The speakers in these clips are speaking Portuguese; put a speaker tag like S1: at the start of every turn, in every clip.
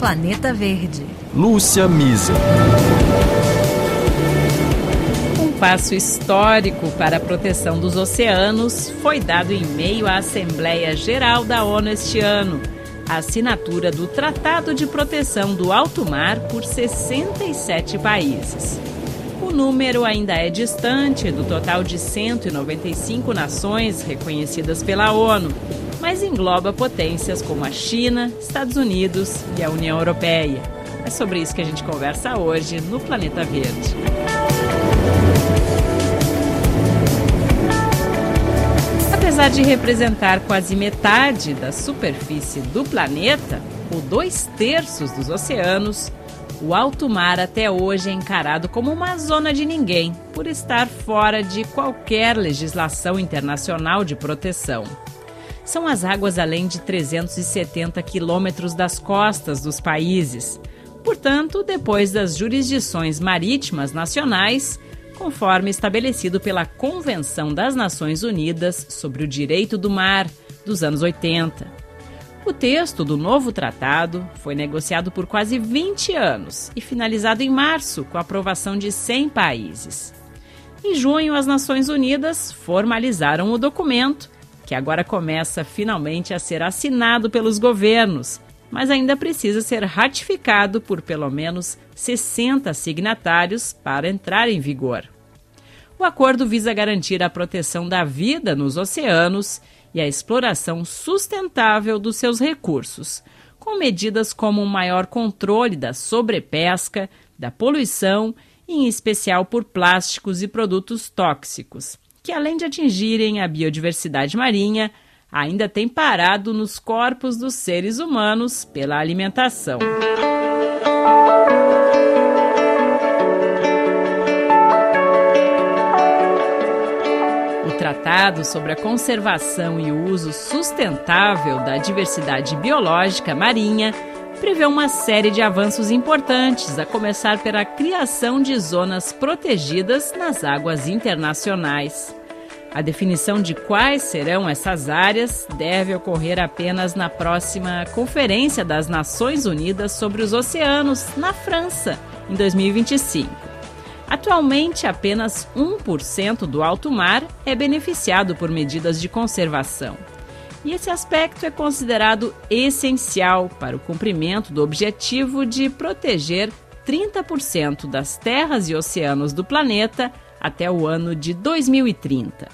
S1: Planeta Verde.
S2: Lúcia Misa.
S3: Um passo histórico para a proteção dos oceanos foi dado em meio à Assembleia Geral da ONU este ano. A assinatura do Tratado de Proteção do Alto Mar por 67 países. O número ainda é distante do total de 195 nações reconhecidas pela ONU, mas engloba potências como a China, Estados Unidos e a União Europeia. É sobre isso que a gente conversa hoje no Planeta Verde. Apesar de representar quase metade da superfície do planeta, ou dois terços dos oceanos, o alto mar até hoje é encarado como uma zona de ninguém, por estar fora de qualquer legislação internacional de proteção. São as águas além de 370 quilômetros das costas dos países. Portanto, depois das jurisdições marítimas nacionais, conforme estabelecido pela Convenção das Nações Unidas sobre o Direito do Mar, dos anos 80. O texto do novo tratado foi negociado por quase 20 anos e finalizado em março com a aprovação de 100 países. Em junho, as Nações Unidas formalizaram o documento, que agora começa finalmente a ser assinado pelos governos, mas ainda precisa ser ratificado por pelo menos 60 signatários para entrar em vigor. O acordo visa garantir a proteção da vida nos oceanos e a exploração sustentável dos seus recursos, com medidas como um maior controle da sobrepesca, da poluição, em especial por plásticos e produtos tóxicos, que além de atingirem a biodiversidade marinha, ainda têm parado nos corpos dos seres humanos pela alimentação. Tratado sobre a Conservação e o Uso Sustentável da Diversidade Biológica Marinha prevê uma série de avanços importantes, a começar pela criação de zonas protegidas nas águas internacionais. A definição de quais serão essas áreas deve ocorrer apenas na próxima Conferência das Nações Unidas sobre os Oceanos, na França, em 2025. Atualmente, apenas 1% do alto mar é beneficiado por medidas de conservação. E esse aspecto é considerado essencial para o cumprimento do objetivo de proteger 30% das terras e oceanos do planeta até o ano de 2030.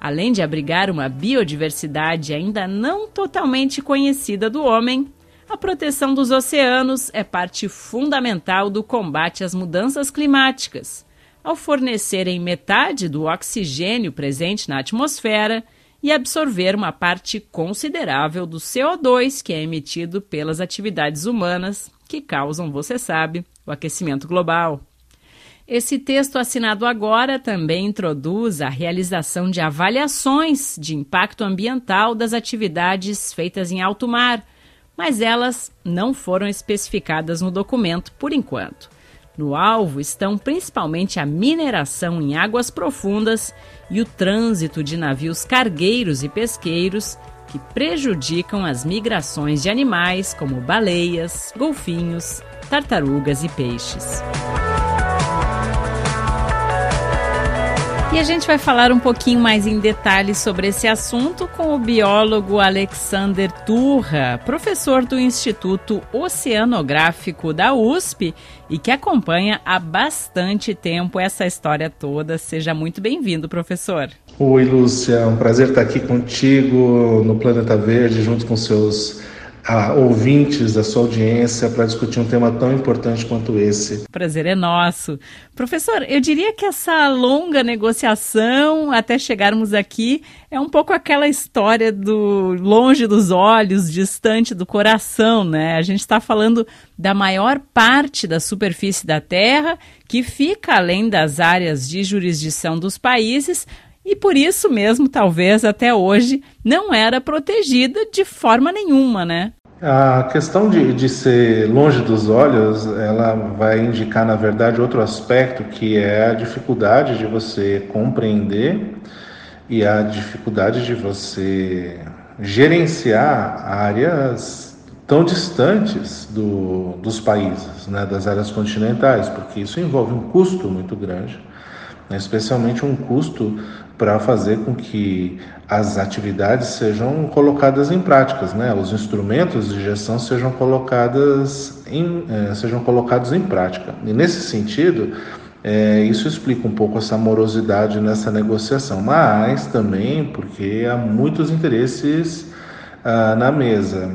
S3: Além de abrigar uma biodiversidade ainda não totalmente conhecida do homem, a proteção dos oceanos é parte fundamental do combate às mudanças climáticas, ao fornecerem metade do oxigênio presente na atmosfera e absorver uma parte considerável do CO2 que é emitido pelas atividades humanas que causam, você sabe, o aquecimento global. Esse texto assinado agora também introduz a realização de avaliações de impacto ambiental das atividades feitas em alto mar mas elas não foram especificadas no documento por enquanto. No alvo estão principalmente a mineração em águas profundas e o trânsito de navios cargueiros e pesqueiros que prejudicam as migrações de animais como baleias, golfinhos, tartarugas e peixes. E a gente vai falar um pouquinho mais em detalhes sobre esse assunto com o biólogo Alexander Turra, professor do Instituto Oceanográfico da USP e que acompanha há bastante tempo essa história toda. Seja muito bem-vindo, professor.
S4: Oi, Lúcia, é um prazer estar aqui contigo no Planeta Verde, junto com seus a ouvintes da sua audiência para discutir um tema tão importante quanto esse.
S3: Prazer é nosso. Professor, eu diria que essa longa negociação até chegarmos aqui é um pouco aquela história do longe dos olhos, distante do coração, né? A gente está falando da maior parte da superfície da Terra que fica além das áreas de jurisdição dos países, e por isso mesmo, talvez até hoje, não era protegida de forma nenhuma, né?
S4: A questão de, de ser longe dos olhos, ela vai indicar, na verdade, outro aspecto que é a dificuldade de você compreender e a dificuldade de você gerenciar áreas tão distantes do, dos países, né, das áreas continentais, porque isso envolve um custo muito grande, né, especialmente um custo para fazer com que as atividades sejam colocadas em práticas, né? Os instrumentos de gestão sejam colocadas em, eh, sejam colocados em prática. E nesse sentido, é, isso explica um pouco essa morosidade nessa negociação, mas também porque há muitos interesses ah, na mesa.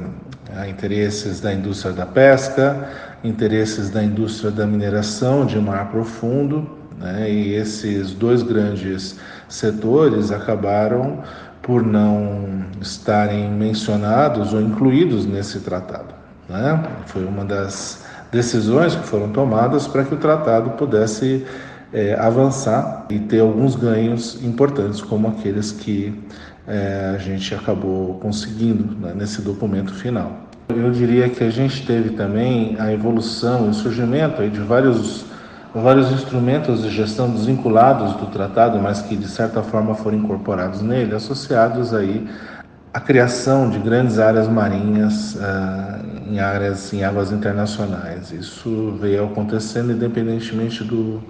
S4: Há interesses da indústria da pesca, interesses da indústria da mineração de mar profundo, né? e esses dois grandes setores acabaram por não estarem mencionados ou incluídos nesse tratado. Né? Foi uma das decisões que foram tomadas para que o tratado pudesse é, avançar e ter alguns ganhos importantes, como aqueles que é, a gente acabou conseguindo né, nesse documento final. Eu diria que a gente teve também a evolução e o surgimento de vários, vários instrumentos de gestão desvinculados do tratado, mas que de certa forma foram incorporados nele, associados aí à criação de grandes áreas marinhas uh, em áreas em águas internacionais. Isso veio acontecendo independentemente do,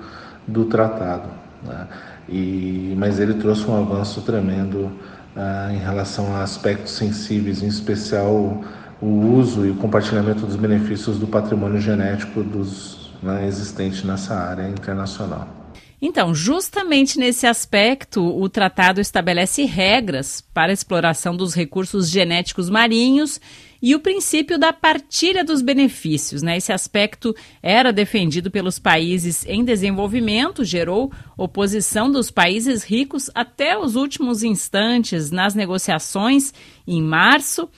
S4: do tratado. Né? E, mas ele trouxe um avanço tremendo ah, em relação a aspectos sensíveis, em especial o uso e o compartilhamento dos benefícios do patrimônio genético dos né, existente nessa área internacional.
S3: Então, justamente nesse aspecto, o tratado estabelece regras para a exploração dos recursos genéticos marinhos e o princípio da partilha dos benefícios. Né? Esse aspecto era defendido pelos países em desenvolvimento, gerou oposição dos países ricos até os últimos instantes nas negociações em março.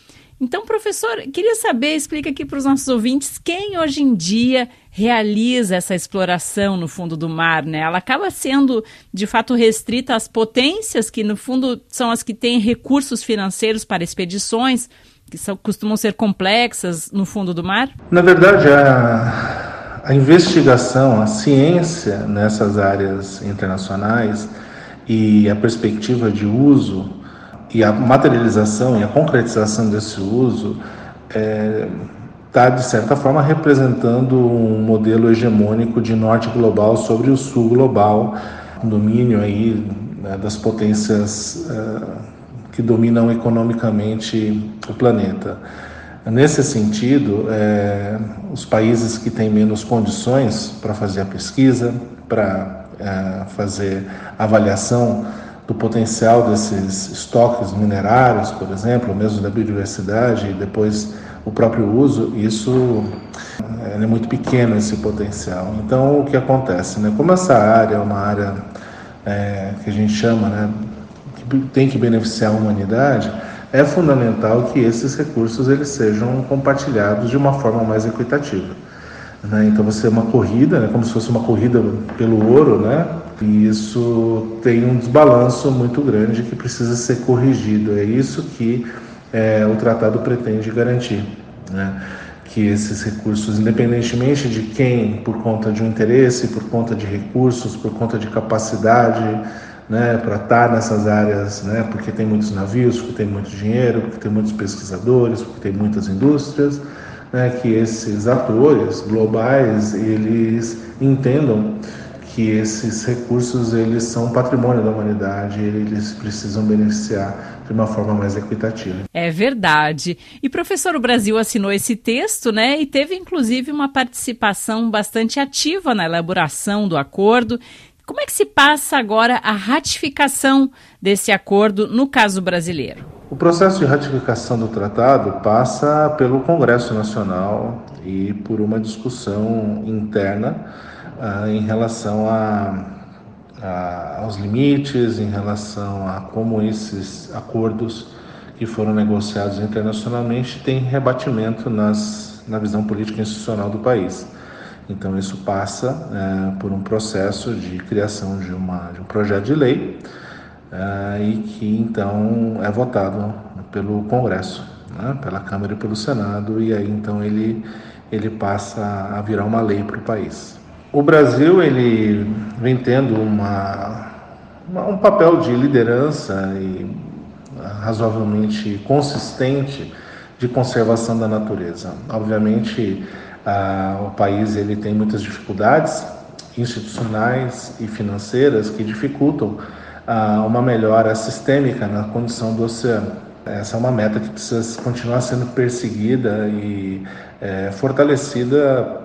S3: Então, professor, queria saber, explica aqui para os nossos ouvintes, quem hoje em dia realiza essa exploração no fundo do mar, né? Ela acaba sendo, de fato, restrita às potências, que no fundo são as que têm recursos financeiros para expedições, que são, costumam ser complexas no fundo do mar?
S4: Na verdade, a, a investigação, a ciência nessas áreas internacionais e a perspectiva de uso e a materialização e a concretização desse uso é, tá, de certa forma, representando um modelo hegemônico de norte global sobre o sul global, domínio aí né, das potências uh, que dominam economicamente o planeta. Nesse sentido, é, os países que têm menos condições para fazer a pesquisa, para é, fazer avaliação do potencial desses estoques minerários, por exemplo, mesmo da biodiversidade, e depois o próprio uso, isso é, é muito pequeno esse potencial. Então, o que acontece? Né? Como essa área é uma área é, que a gente chama né, tem que beneficiar a humanidade, é fundamental que esses recursos eles sejam compartilhados de uma forma mais equitativa. Né? Então você é uma corrida, né? como se fosse uma corrida pelo ouro, né? E isso tem um desbalanço muito grande que precisa ser corrigido. É isso que é, o tratado pretende garantir, né? Que esses recursos, independentemente de quem, por conta de um interesse, por conta de recursos, por conta de capacidade, né, para estar nessas áreas, né, porque tem muitos navios, porque tem muito dinheiro, porque tem muitos pesquisadores, porque tem muitas indústrias, né, que esses atores globais eles entendam que esses recursos eles são patrimônio da humanidade, eles precisam beneficiar de uma forma mais equitativa.
S3: É verdade. E professor, o Brasil assinou esse texto, né, e teve inclusive uma participação bastante ativa na elaboração do acordo. Como é que se passa agora a ratificação desse acordo no caso brasileiro?
S4: O processo de ratificação do tratado passa pelo Congresso Nacional e por uma discussão interna ah, em relação a, a, aos limites, em relação a como esses acordos que foram negociados internacionalmente têm rebatimento nas, na visão política institucional do país. Então, isso passa é, por um processo de criação de, uma, de um projeto de lei é, e que então é votado pelo Congresso, né, pela Câmara e pelo Senado, e aí então ele, ele passa a virar uma lei para o país. O Brasil ele vem tendo uma, uma, um papel de liderança e razoavelmente consistente de de conservação da natureza. Obviamente, ah, o país ele tem muitas dificuldades institucionais e financeiras que dificultam ah, uma melhora sistêmica na condição do oceano. Essa é uma meta que precisa continuar sendo perseguida e é, fortalecida,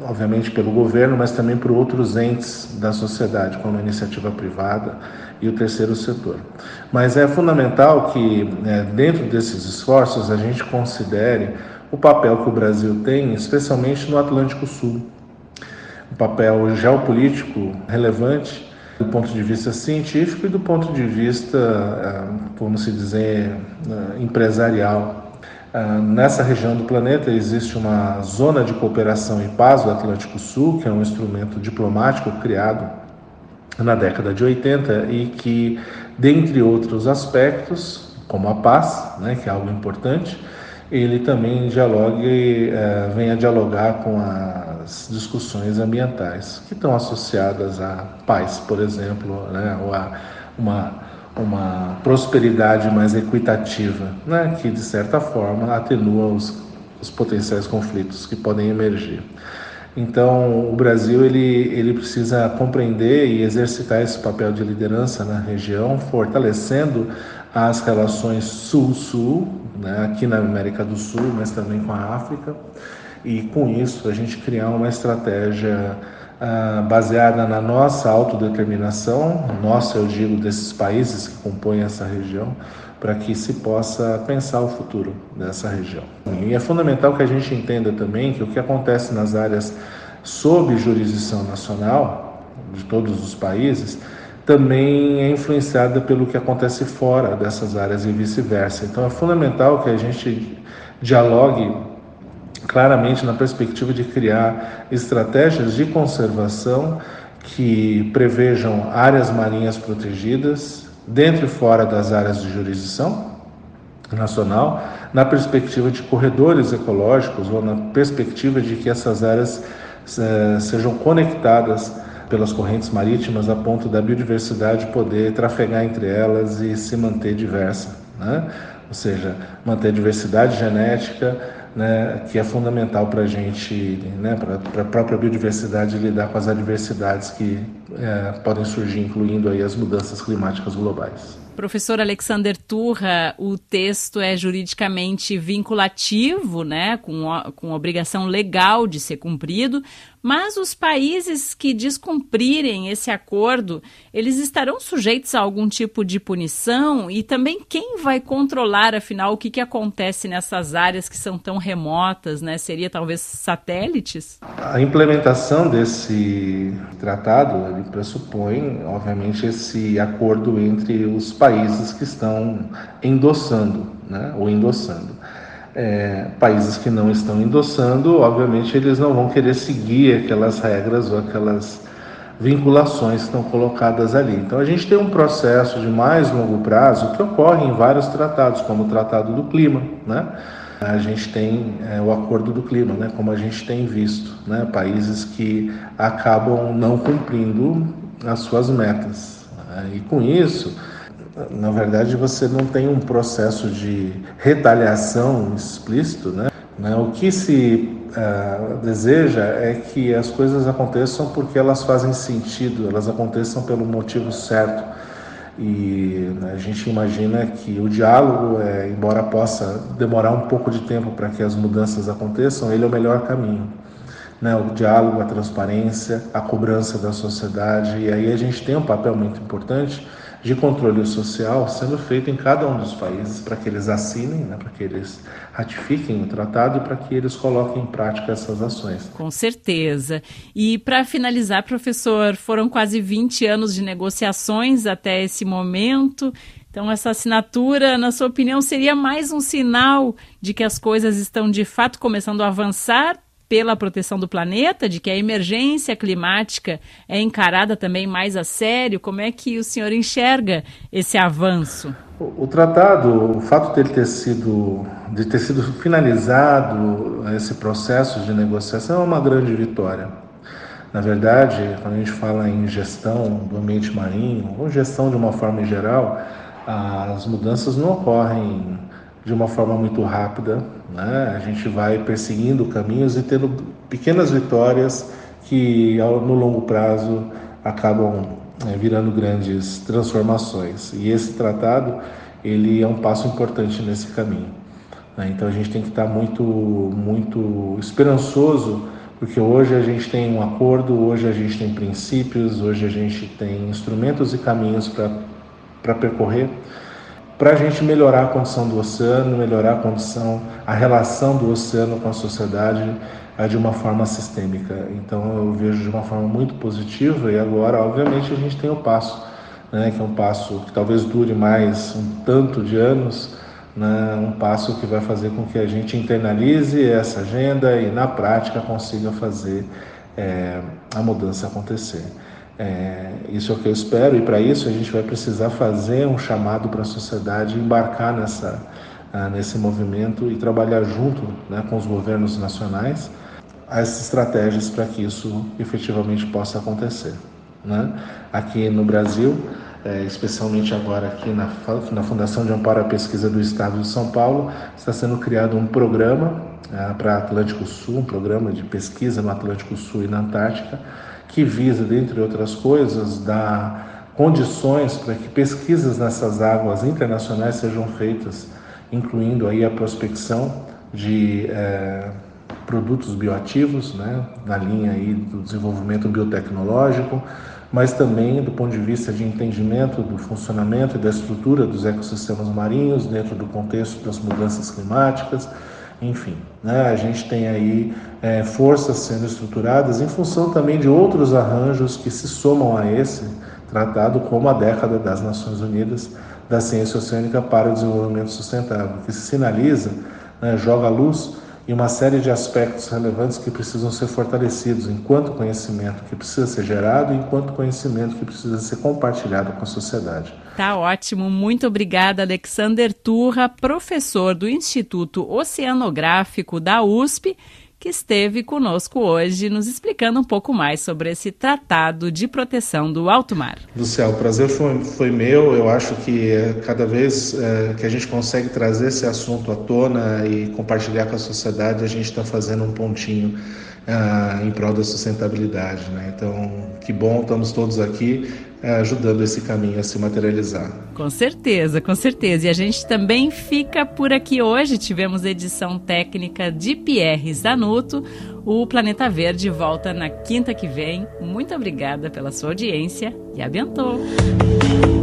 S4: obviamente, pelo governo, mas também por outros entes da sociedade, como a iniciativa privada e o terceiro setor. Mas é fundamental que, é, dentro desses esforços, a gente considere o papel que o Brasil tem, especialmente no Atlântico Sul. Um papel geopolítico relevante do ponto de vista científico e do ponto de vista, como se dizer, empresarial. Nessa região do planeta existe uma zona de cooperação e paz do Atlântico Sul, que é um instrumento diplomático criado na década de 80 e que, dentre outros aspectos, como a paz, né, que é algo importante, ele também dialogue, é, venha dialogar com as discussões ambientais que estão associadas à paz, por exemplo, né, ou a uma, uma prosperidade mais equitativa, né, que de certa forma atenua os, os potenciais conflitos que podem emergir. Então, o Brasil ele, ele precisa compreender e exercitar esse papel de liderança na região, fortalecendo as relações Sul-Sul, né, aqui na América do Sul, mas também com a África, e com isso a gente criar uma estratégia uh, baseada na nossa autodeterminação, nossa, eu digo, desses países que compõem essa região, para que se possa pensar o futuro dessa região. E é fundamental que a gente entenda também que o que acontece nas áreas sob jurisdição nacional de todos os países também é influenciada pelo que acontece fora dessas áreas e vice-versa. Então é fundamental que a gente dialogue claramente na perspectiva de criar estratégias de conservação que prevejam áreas marinhas protegidas, dentro e fora das áreas de jurisdição nacional, na perspectiva de corredores ecológicos ou na perspectiva de que essas áreas eh, sejam conectadas pelas correntes marítimas a ponto da biodiversidade poder trafegar entre elas e se manter diversa, né? ou seja, manter diversidade genética, né, que é fundamental para a gente, né, para a própria biodiversidade lidar com as adversidades que é, podem surgir, incluindo aí as mudanças climáticas globais.
S3: Professor Alexander Turra, o texto é juridicamente vinculativo, né, com, com obrigação legal de ser cumprido, mas os países que descumprirem esse acordo, eles estarão sujeitos a algum tipo de punição e também quem vai controlar, afinal, o que, que acontece nessas áreas que são tão remotas, né? Seria talvez satélites?
S4: A implementação desse tratado pressupõe, obviamente, esse acordo entre os países que estão endossando, né? Ou endossando. É, países que não estão endossando, obviamente, eles não vão querer seguir aquelas regras ou aquelas vinculações que estão colocadas ali. Então, a gente tem um processo de mais longo prazo que ocorre em vários tratados, como o Tratado do Clima, né? A gente tem é, o Acordo do Clima, né? Como a gente tem visto, né? Países que acabam não cumprindo as suas metas. Né? E com isso, na verdade, você não tem um processo de retaliação explícito, né? né? O que se uh, deseja é que as coisas aconteçam porque elas fazem sentido, elas aconteçam pelo motivo certo. E né, a gente imagina que o diálogo, é, embora possa demorar um pouco de tempo para que as mudanças aconteçam, ele é o melhor caminho. Né? O diálogo, a transparência, a cobrança da sociedade, e aí a gente tem um papel muito importante de controle social sendo feito em cada um dos países para que eles assinem, né, para que eles ratifiquem o tratado e para que eles coloquem em prática essas ações.
S3: Com certeza. E para finalizar, professor, foram quase 20 anos de negociações até esse momento. Então, essa assinatura, na sua opinião, seria mais um sinal de que as coisas estão de fato começando a avançar pela proteção do planeta, de que a emergência climática é encarada também mais a sério? Como é que o senhor enxerga esse avanço?
S4: O, o tratado, o fato de ter sido de ter sido finalizado esse processo de negociação é uma grande vitória. Na verdade, quando a gente fala em gestão do ambiente marinho, ou gestão de uma forma geral, as mudanças não ocorrem de uma forma muito rápida. Né? A gente vai perseguindo caminhos e tendo pequenas vitórias que no longo prazo acabam é, virando grandes transformações. E esse tratado ele é um passo importante nesse caminho. Né? Então a gente tem que estar muito, muito esperançoso, porque hoje a gente tem um acordo, hoje a gente tem princípios, hoje a gente tem instrumentos e caminhos para percorrer para a gente melhorar a condição do oceano, melhorar a condição, a relação do oceano com a sociedade de uma forma sistêmica. Então eu vejo de uma forma muito positiva e agora, obviamente, a gente tem o passo, né, que é um passo que talvez dure mais um tanto de anos, né, um passo que vai fazer com que a gente internalize essa agenda e na prática consiga fazer é, a mudança acontecer. É, isso é o que eu espero, e para isso a gente vai precisar fazer um chamado para a sociedade embarcar nessa, uh, nesse movimento e trabalhar junto né, com os governos nacionais as estratégias para que isso efetivamente possa acontecer. Né? Aqui no Brasil, é, especialmente agora aqui na, na Fundação de Amparo à Pesquisa do Estado de São Paulo, está sendo criado um programa é, para Atlântico Sul, um programa de pesquisa no Atlântico Sul e na Antártica, que visa, dentre outras coisas, dar condições para que pesquisas nessas águas internacionais sejam feitas, incluindo aí a prospecção de é, produtos bioativos, né, na linha aí do desenvolvimento biotecnológico, mas também do ponto de vista de entendimento do funcionamento e da estrutura dos ecossistemas marinhos dentro do contexto das mudanças climáticas, enfim, né, a gente tem aí é, forças sendo estruturadas em função também de outros arranjos que se somam a esse tratado, como a década das Nações Unidas da Ciência Oceânica para o Desenvolvimento Sustentável, que se sinaliza, né, joga luz e uma série de aspectos relevantes que precisam ser fortalecidos, enquanto conhecimento que precisa ser gerado, enquanto conhecimento que precisa ser compartilhado com a sociedade.
S3: Tá ótimo, muito obrigada, Alexander Turra, professor do Instituto Oceanográfico da USP que esteve conosco hoje, nos explicando um pouco mais sobre esse tratado de proteção do alto mar.
S4: Luciano, o prazer foi, foi meu. Eu acho que é, cada vez é, que a gente consegue trazer esse assunto à tona e compartilhar com a sociedade, a gente está fazendo um pontinho é, em prol da sustentabilidade. Né? Então, que bom, estamos todos aqui é, ajudando esse caminho a se materializar.
S3: Com certeza, com certeza. E a gente também fica por aqui hoje. Tivemos edição técnica de Pierre Zanuto. O Planeta Verde volta na quinta que vem. Muito obrigada pela sua audiência e abençoe.